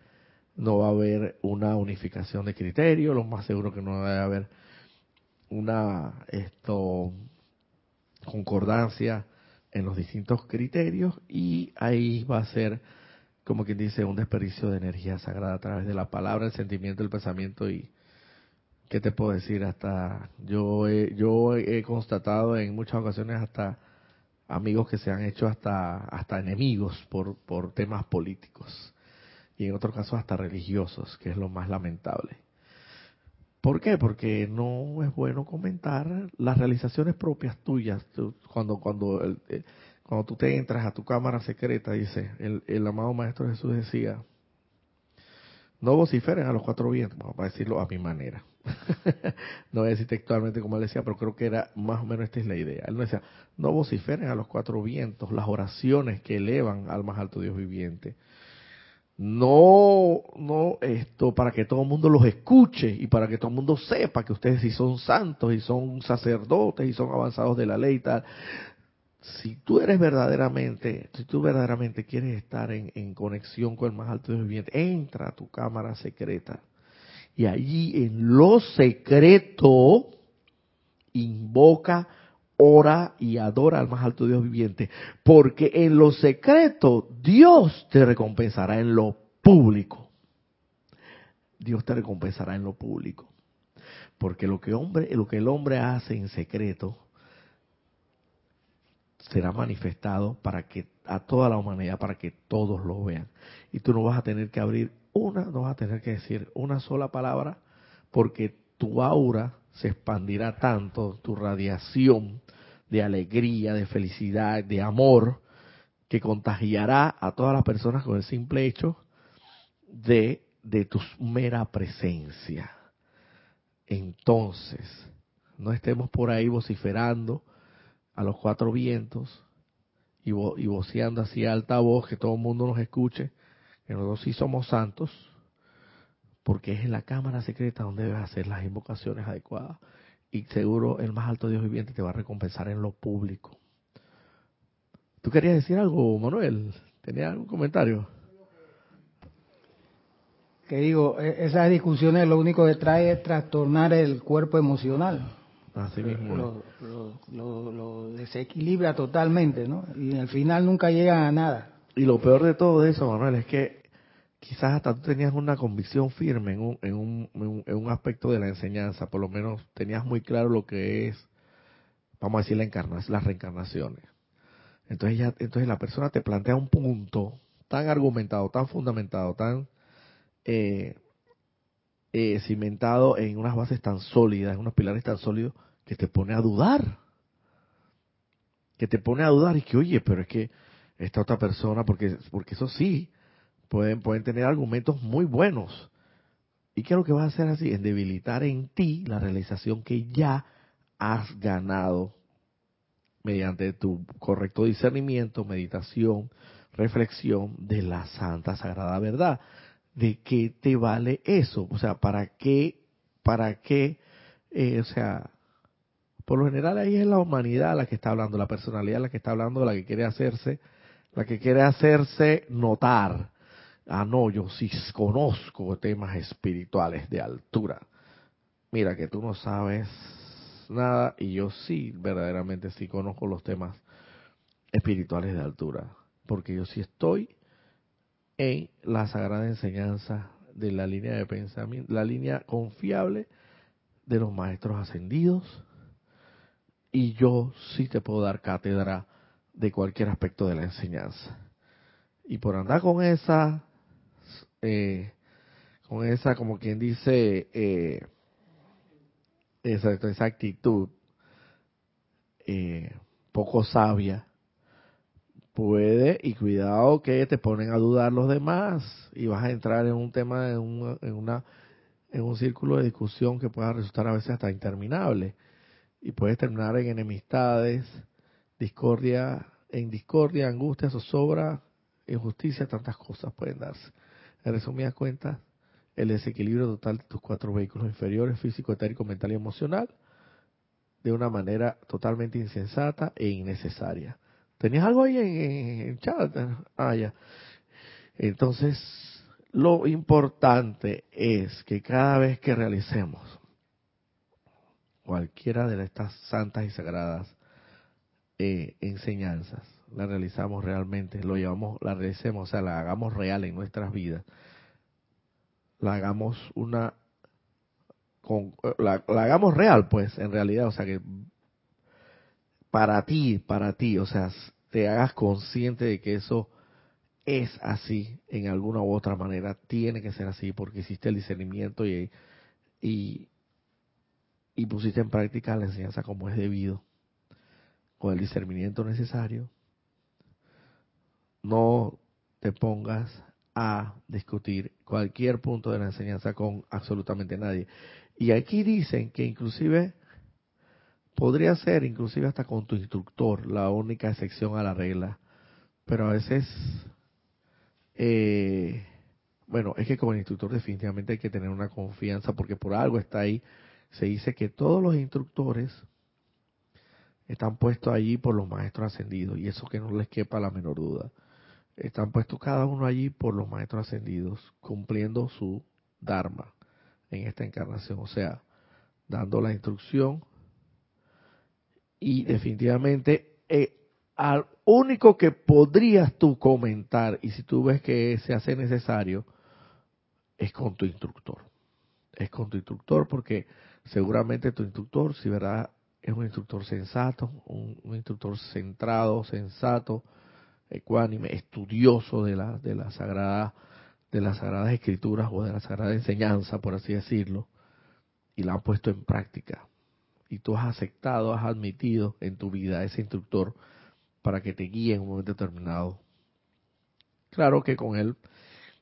no va a haber una unificación de criterios, lo más seguro que no va a haber una esto concordancia en los distintos criterios y ahí va a ser como quien dice un desperdicio de energía sagrada a través de la palabra, el sentimiento, el pensamiento y qué te puedo decir hasta yo he, yo he constatado en muchas ocasiones hasta amigos que se han hecho hasta hasta enemigos por por temas políticos y en otros casos hasta religiosos, que es lo más lamentable. ¿Por qué? Porque no es bueno comentar las realizaciones propias tuyas. cuando cuando eh, cuando tú te entras a tu cámara secreta, dice el, el amado Maestro Jesús decía, no vociferen a los cuatro vientos, vamos a decirlo a mi manera. [laughs] no voy a decir textualmente como él decía, pero creo que era más o menos esta es la idea. Él no decía, no vociferen a los cuatro vientos las oraciones que elevan al más alto Dios viviente no, no esto para que todo el mundo los escuche y para que todo el mundo sepa que ustedes sí son santos y son sacerdotes y son avanzados de la ley y tal. Si tú eres verdaderamente, si tú verdaderamente quieres estar en, en conexión con el más alto Dios viviente, entra a tu cámara secreta y allí en lo secreto invoca ora y adora al más alto Dios viviente, porque en lo secreto Dios te recompensará en lo público. Dios te recompensará en lo público. Porque lo que, hombre, lo que el hombre hace en secreto será manifestado para que a toda la humanidad, para que todos lo vean. Y tú no vas a tener que abrir una, no vas a tener que decir una sola palabra, porque tu aura se expandirá tanto, tu radiación de alegría, de felicidad, de amor, que contagiará a todas las personas con el simple hecho de, de tu mera presencia. Entonces, no estemos por ahí vociferando a los cuatro vientos y, y voceando así a alta voz, que todo el mundo nos escuche, que nosotros sí somos santos, porque es en la cámara secreta donde debes hacer las invocaciones adecuadas y seguro el más alto Dios viviente te va a recompensar en lo público. ¿Tú querías decir algo, Manuel? ¿Tenías algún comentario? Que digo, e-, esas discusiones lo único que trae es trastornar el cuerpo emocional. Así mismo. Lo, lo, desequilibra totalmente, ¿no? Y al final nunca llega a nada. Y lo peor de todo eso, Manuel, es que quizás hasta tú tenías una convicción firme en un, en un, en un, aspecto de la enseñanza, por lo menos tenías muy claro lo que es, vamos a decir, la encarnación, las reencarnaciones. Entonces, ya, entonces la persona te plantea un punto tan argumentado, tan fundamentado, tan eh, eh, cimentado en unas bases tan sólidas, en unos pilares tan sólidos, que te pone a dudar. Que te pone a dudar y que, oye, pero es que esta otra persona, porque, porque eso sí, pueden, tener argumentos muy buenos. ¿Y qué es lo que va a hacer así? En debilitar en ti la realización que ya has ganado mediante tu correcto discernimiento, meditación, reflexión de la santa sagrada verdad. ¿De qué te vale eso? O sea, ¿para qué? ¿Para qué? Eh, o sea, por lo general ahí es la humanidad la que está hablando, la personalidad la que está hablando, la que quiere hacerse, la que quiere hacerse notar. Ah, no, yo sí conozco temas espirituales de altura. Mira que tú no sabes nada y yo sí, verdaderamente sí conozco los temas espirituales de altura, porque yo sí estoy en la sagrada enseñanza de la línea de pensamiento, la línea confiable de los maestros ascendidos, y yo sí te puedo dar cátedra de cualquier aspecto de la enseñanza. Y por andar con esa, eh, con esa, como quien dice, eh, esa, actitud eh, poco sabia, puede, y cuidado que te ponen a dudar los demás y vas a entrar en un tema, en, un, en, una, en un círculo de discusión que pueda resultar a veces hasta interminable y puedes terminar en enemistades, discordia, en discordia, angustia, zozobra, injusticia, tantas cosas pueden darse. En resumidas cuentas, el desequilibrio total de tus cuatro vehículos inferiores, físico, etérico, mental y emocional, de una manera totalmente insensata e innecesaria. ¿Tenías algo ahí en, en chat? Ah, ya. Entonces, lo importante es que cada vez que realicemos cualquiera de estas santas y sagradas eh, enseñanzas, la realizamos realmente, lo llevamos, la realicemos, o sea, la hagamos real en nuestras vidas, la hagamos una, con, la, la hagamos real, pues, en realidad, o sea, que para ti, para ti, o sea, te hagas consciente de que eso es así en alguna u otra manera, tiene que ser así porque hiciste el discernimiento y, y, y pusiste en práctica la enseñanza como es debido, con el discernimiento necesario, no te pongas a discutir cualquier punto de la enseñanza con absolutamente nadie. Y aquí dicen que inclusive podría ser, inclusive hasta con tu instructor, la única excepción a la regla. Pero a veces, eh, bueno, es que como instructor definitivamente hay que tener una confianza porque por algo está ahí se dice que todos los instructores están puestos allí por los maestros ascendidos, y eso que no les quepa la menor duda. Están puestos cada uno allí por los maestros ascendidos, cumpliendo su Dharma en esta encarnación, o sea, dando la instrucción y definitivamente eh, al único que podrías tú comentar, y si tú ves que se hace necesario, es con tu instructor. Es con tu instructor porque seguramente tu instructor, si verdad, es un instructor sensato, un, instructor centrado, sensato, ecuánime, estudioso de la, de la sagrada, de las sagradas escrituras o de la sagrada enseñanza, por así decirlo, y la han puesto en práctica. Y tú has aceptado, has admitido en tu vida a ese instructor para que te guíe en un momento determinado. Claro que con él,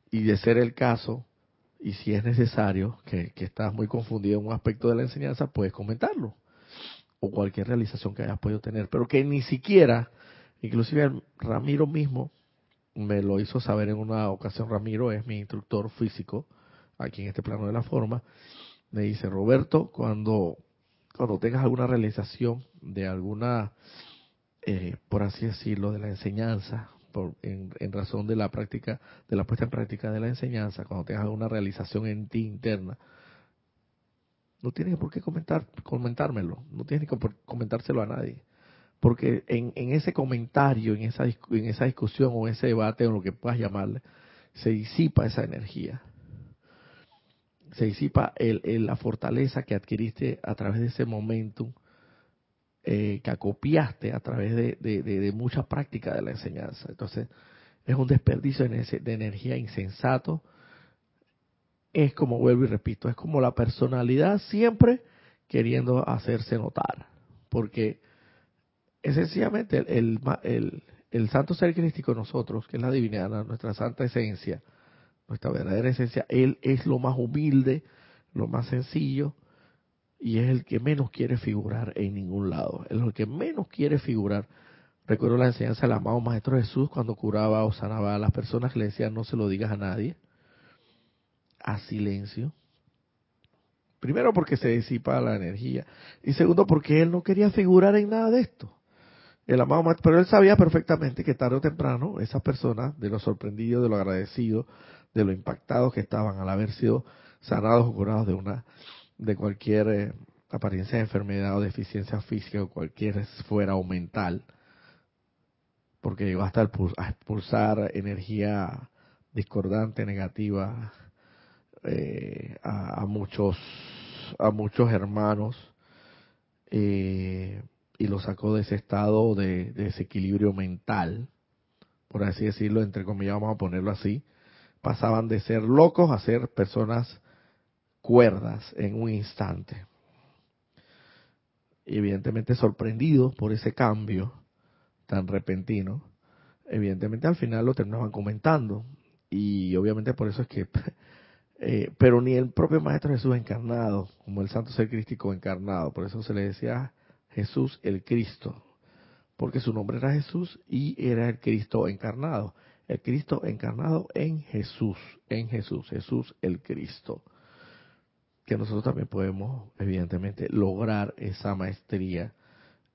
y de ser el caso, y si es necesario, que, estás muy confundido en un aspecto de la enseñanza, puedes comentarlo. O cualquier realización que hayas podido tener. Pero que ni siquiera, inclusive Ramiro mismo, me lo hizo saber en una ocasión, Ramiro es mi instructor físico, aquí en este plano de la forma, me dice, Roberto, cuando, cuando tengas alguna realización de alguna, eh, por así decirlo, de la enseñanza, en, razón de la práctica, de la puesta en práctica de la enseñanza, cuando tengas una realización en ti interna, no tienes por qué comentar, comentármelo, no tienes que comentárselo a nadie. Porque en, ese comentario, en esa, en esa discusión o ese debate o lo que puedas llamarle, se disipa esa energía. Se disipa la fortaleza que adquiriste a través de ese momentum eh, que acopiaste a través de, de, mucha práctica de la enseñanza. Entonces, es un desperdicio de energía insensato. Es como, vuelvo y repito, es como la personalidad siempre queriendo hacerse notar. Porque esencialmente el, el, el, santo ser crístico nosotros, que es la divinidad, nuestra santa esencia, nuestra verdadera esencia, Él es lo más humilde, lo más sencillo, y es el que menos quiere figurar en ningún lado, es el que menos quiere figurar. Recuerdo la enseñanza del amado Maestro Jesús cuando curaba o sanaba a las personas que le decían no se lo digas a nadie, a silencio. Primero porque se disipa la energía y segundo porque él no quería figurar en nada de esto. El amado Maestro, pero él sabía perfectamente que tarde o temprano esas personas, de lo sorprendidos, de lo agradecidos, de lo impactados que estaban al haber sido sanados o curados de una de cualquier eh, apariencia de enfermedad o deficiencia física o cualquier fuera o mental, porque llegó hasta a expulsar energía discordante, negativa eh, a, muchos a muchos hermanos eh, y lo sacó de ese estado de, de, desequilibrio mental, por así decirlo, entre comillas, vamos a ponerlo así, pasaban de ser locos a ser personas cuerdas en un instante. evidentemente sorprendidos por ese cambio tan repentino, evidentemente al final lo terminaban comentando. Y obviamente por eso es que, [laughs] eh, pero ni el propio Maestro Jesús encarnado, como el Santo Ser Crístico encarnado, por eso se le decía Jesús el Cristo, porque su nombre era Jesús y era el Cristo encarnado. El Cristo encarnado en Jesús, en Jesús, Jesús el Cristo que nosotros también podemos, evidentemente, lograr esa maestría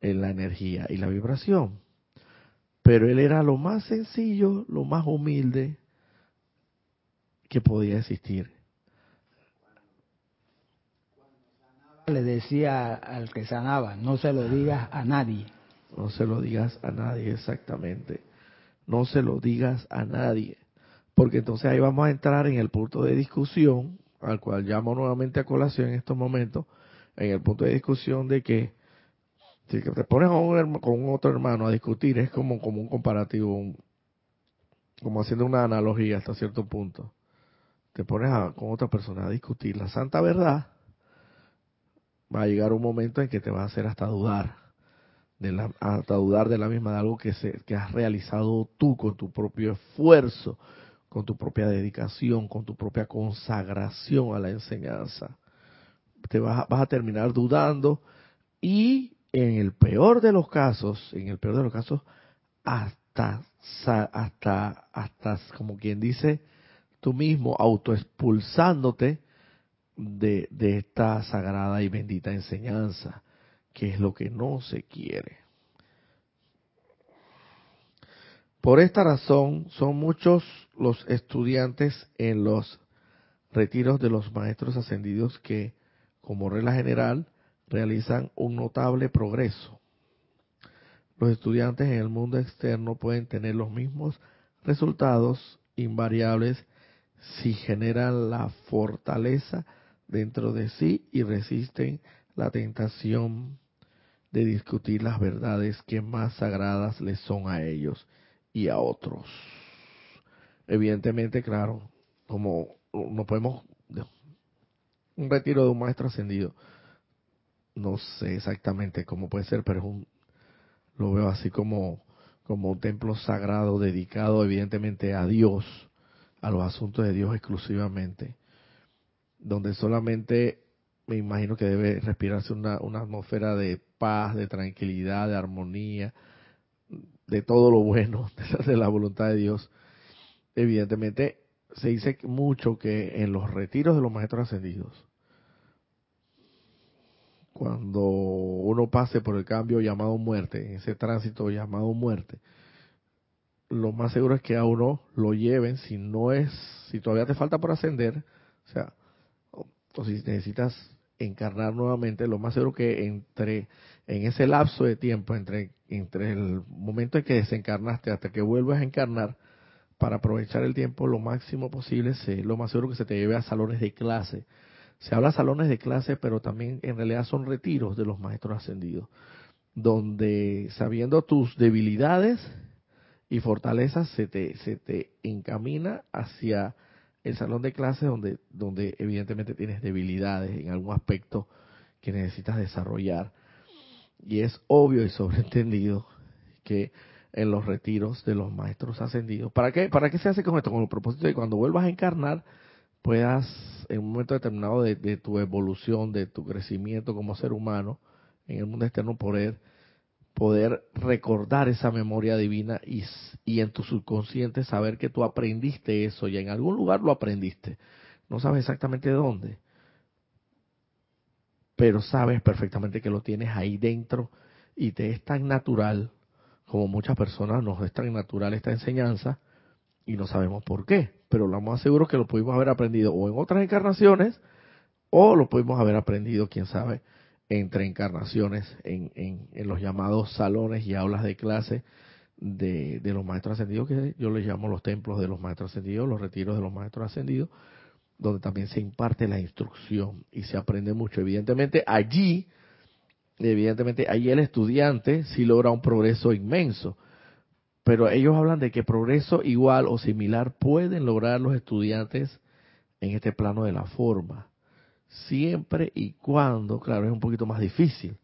en la energía y la vibración. Pero él era lo más sencillo, lo más humilde que podía existir. Le decía al que sanaba, no se lo digas a nadie. No se lo digas a nadie, exactamente. No se lo digas a nadie. Porque entonces ahí vamos a entrar en el punto de discusión al cual llamo nuevamente a colación en estos momentos, en el punto de discusión de que si te pones con un otro hermano a discutir, es como, como un comparativo, como haciendo una analogía hasta cierto punto. Te pones con otra persona a discutir la santa verdad, va a llegar un momento en que te va a hacer hasta dudar, de la, hasta dudar de la misma, de algo que, se, que has realizado tú con tu propio esfuerzo, con tu propia dedicación, con tu propia consagración a la enseñanza. Te vas, vas a terminar dudando y en el peor de los casos, en el peor de los casos, hasta, hasta, hasta, como quien dice, tú mismo autoexpulsándote de, esta sagrada y bendita enseñanza, que es lo que no se quiere. Por esta razón son muchos los estudiantes en los retiros de los maestros ascendidos que, como regla general, realizan un notable progreso. Los estudiantes en el mundo externo pueden tener los mismos resultados invariables si generan la fortaleza dentro de sí y resisten la tentación de discutir las verdades que más sagradas les son a ellos y a otros. Evidentemente, claro, como no podemos un retiro de un maestro ascendido, no sé exactamente cómo puede ser, pero es un, lo veo así como, como un templo sagrado dedicado evidentemente a Dios, a los asuntos de Dios exclusivamente, donde solamente me imagino que debe respirarse una, una atmósfera de paz, de tranquilidad, de armonía, de todo lo bueno, [laughs] de la voluntad de Dios. Evidentemente, se dice mucho que en los retiros de los maestros ascendidos, cuando uno pase por el cambio llamado muerte, ese tránsito llamado muerte, lo más seguro es que a uno lo lleven, si no es, si todavía te falta por ascender, o sea, si necesitas encarnar nuevamente, lo más seguro que entre en ese lapso de tiempo entre entre el momento en que desencarnaste hasta que vuelvas a encarnar, para aprovechar el tiempo lo máximo posible, se, lo más seguro que se te lleve a salones de clase. Se habla salones de clase, pero también en realidad son retiros de los maestros ascendidos, donde sabiendo tus debilidades y fortalezas se te, se te encamina hacia el salón de clase donde, donde evidentemente tienes debilidades en algún aspecto que necesitas desarrollar. Y es obvio y sobreentendido que en los retiros de los maestros ascendidos, ¿para qué, ¿para qué se hace con esto? Con el propósito de que cuando vuelvas a encarnar, puedas en un momento determinado de, de tu evolución, de tu crecimiento como ser humano en el mundo externo, poder poder recordar esa memoria divina y, y, en tu subconsciente saber que tú aprendiste eso y en algún lugar lo aprendiste. No sabes exactamente dónde, pero sabes perfectamente que lo tienes ahí dentro y te es tan natural, como muchas personas nos es tan natural esta enseñanza y no sabemos por qué, pero lo más seguro que lo pudimos haber aprendido o en otras encarnaciones o lo pudimos haber aprendido, quién sabe, entre encarnaciones en, en, los llamados salones y aulas de clase de, de, los maestros ascendidos, que yo les llamo los templos de los maestros ascendidos, los retiros de los maestros ascendidos, donde también se imparte la instrucción y se aprende mucho. Evidentemente allí, evidentemente allí el estudiante sí logra un progreso inmenso, pero ellos hablan de que progreso igual o similar pueden lograr los estudiantes en este plano de la forma siempre y cuando, claro, es un poquito más difícil,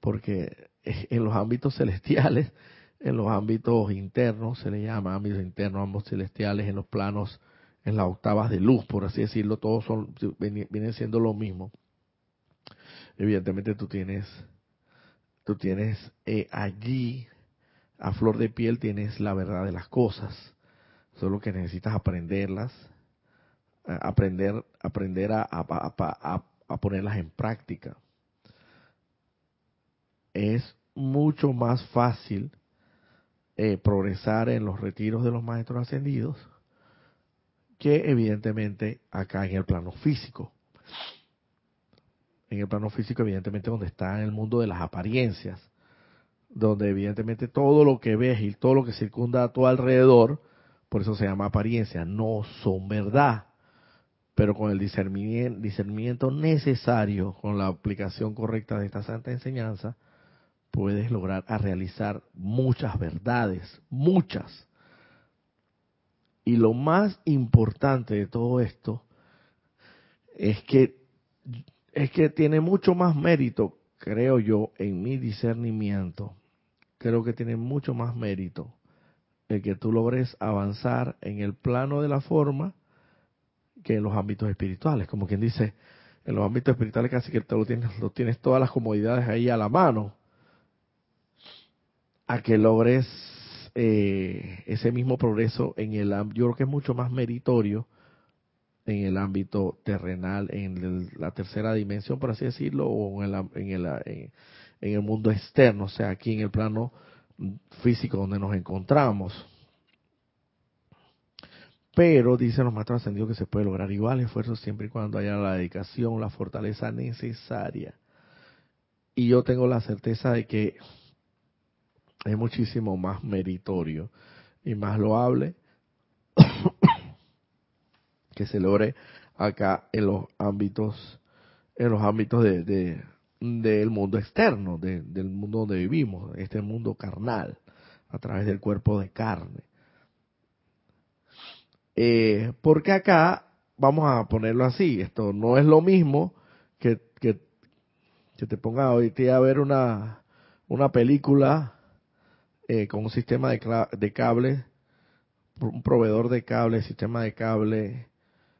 porque en los ámbitos celestiales, en los ámbitos internos, se le llama ámbitos internos, ambos celestiales, en los planos, en las octavas de luz, por así decirlo, todos son, vienen siendo lo mismo. Evidentemente tú tienes, tú tienes eh, allí, a flor de piel, tienes la verdad de las cosas. Solo que necesitas aprenderlas, aprender, aprender a, a, ponerlas en práctica. Es mucho más fácil eh, progresar en los retiros de los maestros ascendidos que evidentemente acá en el plano físico. En el plano físico, evidentemente, donde está en el mundo de las apariencias, donde evidentemente todo lo que ves y todo lo que circunda a tu alrededor, por eso se llama apariencia, no son verdad pero con el discernimiento, necesario, con la aplicación correcta de esta santa enseñanza, puedes lograr realizar muchas verdades, muchas. Y lo más importante de todo esto es que es que tiene mucho más mérito, creo yo, en mi discernimiento. Creo que tiene mucho más mérito el que tú logres avanzar en el plano de la forma que en los ámbitos espirituales. Como quien dice, en los ámbitos espirituales casi que lo tienes, lo tienes todas las comodidades ahí a la mano. A que logres eh, ese mismo progreso en el yo creo que es mucho más meritorio en el ámbito terrenal, en la tercera dimensión, por así decirlo, o en, en, el, en el mundo externo, o sea, aquí en el plano físico donde nos encontramos. Pero dicen los maestros ascendidos que se puede lograr igual esfuerzo siempre y cuando haya la dedicación, la fortaleza necesaria. Y yo tengo la certeza de que es muchísimo más meritorio y más loable [coughs] que se logre acá en los ámbitos en los ámbitos de, del mundo externo, del mundo donde vivimos, este mundo carnal, a través del cuerpo de carne. Eh, porque acá, vamos a ponerlo así, esto no es lo mismo que, que, te ponga hoy a ver una, una película eh, con un sistema de, de cable, un proveedor de cable, sistema de cable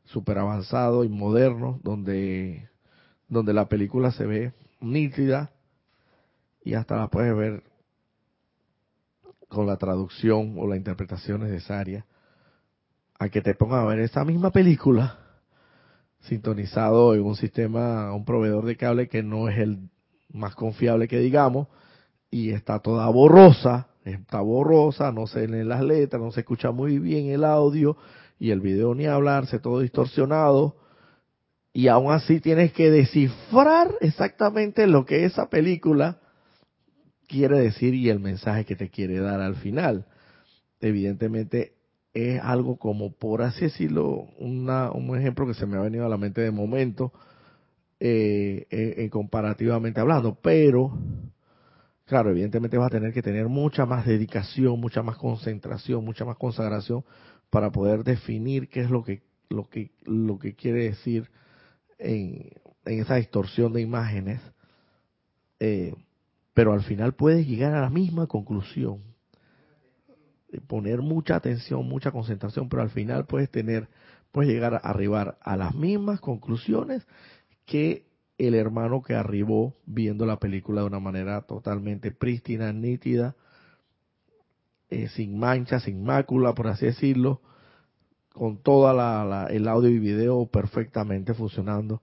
super avanzado y moderno, donde, donde la película se ve nítida y hasta la puedes ver con la traducción o la interpretación necesaria a que te pongan a ver esa misma película sintonizado en un sistema, un proveedor de cable que no es el más confiable que digamos, y está toda borrosa, está borrosa, no se leen las letras, no se escucha muy bien el audio, y el video ni hablarse, todo distorsionado, y aún así tienes que descifrar exactamente lo que esa película quiere decir y el mensaje que te quiere dar al final. Evidentemente es algo como, por así decirlo, una, un ejemplo que se me ha venido a la mente de momento, eh, eh, comparativamente hablando, pero, claro, evidentemente vas a tener que tener mucha más dedicación, mucha más concentración, mucha más consagración para poder definir qué es lo que, lo que, lo que quiere decir en, en esa distorsión de imágenes, eh, pero al final puedes llegar a la misma conclusión poner mucha atención, mucha concentración, pero al final puedes tener puedes llegar a arribar a las mismas conclusiones que el hermano que arribó viendo la película de una manera totalmente prístina, nítida, eh, sin mancha, sin mácula, por así decirlo, con toda la, el audio y video perfectamente funcionando,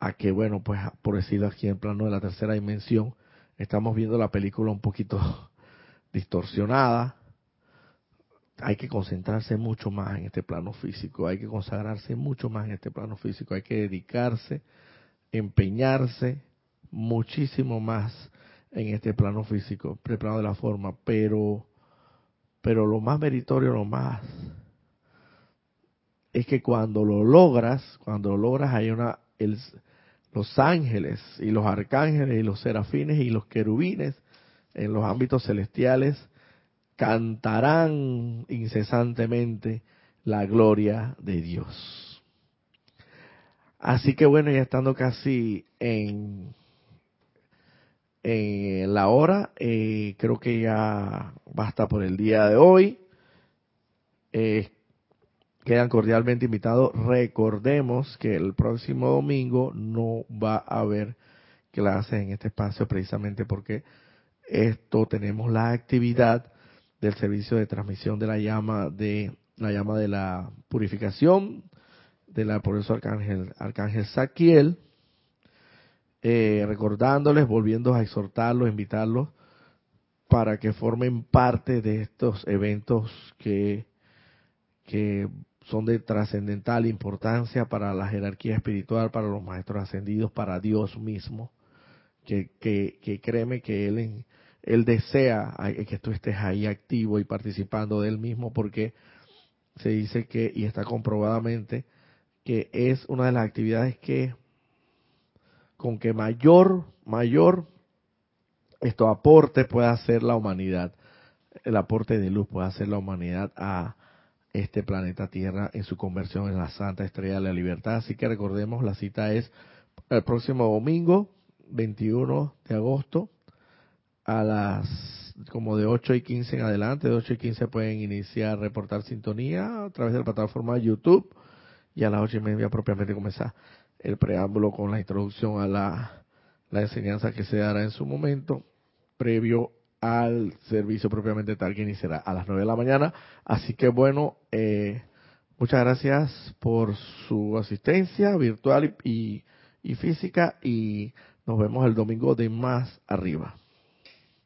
a que bueno, pues por decirlo aquí en plano de la tercera dimensión, estamos viendo la película un poquito [laughs] distorsionada. Hay que concentrarse mucho más en este plano físico, hay que consagrarse mucho más en este plano físico, hay que dedicarse, empeñarse muchísimo más en este plano físico, el plano de la forma, pero pero lo más meritorio, lo más es que cuando lo logras, cuando lo logras hay una el, los ángeles y los arcángeles y los serafines y los querubines en los ámbitos celestiales cantarán incesantemente la gloria de Dios. Así que bueno, ya estando casi en, la hora, eh, creo que ya basta por el día de hoy. Eh, quedan cordialmente invitados. Recordemos que el próximo domingo no va a haber clases en este espacio precisamente porque esto tenemos la actividad del servicio de transmisión de la llama de la llama de la purificación de la por eso arcángel arcángel Saquiel eh, recordándoles volviendo a exhortarlos invitarlos para que formen parte de estos eventos que que son de trascendental importancia para la jerarquía espiritual, para los maestros ascendidos, para Dios mismo, que, que, créeme que Él, él desea que tú estés ahí activo y participando de Él mismo, porque se dice que, y está comprobadamente, que es una de las actividades que con que mayor, mayor esto aporte puede hacer la humanidad, el aporte de luz puede hacer la humanidad a, este planeta Tierra en su conversión en la Santa Estrella de la Libertad. Así que recordemos, la cita es el próximo domingo, 21 de agosto, a las como de 8 y 15 en adelante, de 8 y 15 pueden iniciar reportar sintonía a través de la plataforma de YouTube y a las 8 y media propiamente comenzar el preámbulo con la introducción a la, la enseñanza que se dará en su momento previo al servicio propiamente tal que iniciará a las 9 de la mañana. Así que bueno, eh, muchas gracias por su asistencia virtual y, y física y nos vemos el domingo de más arriba.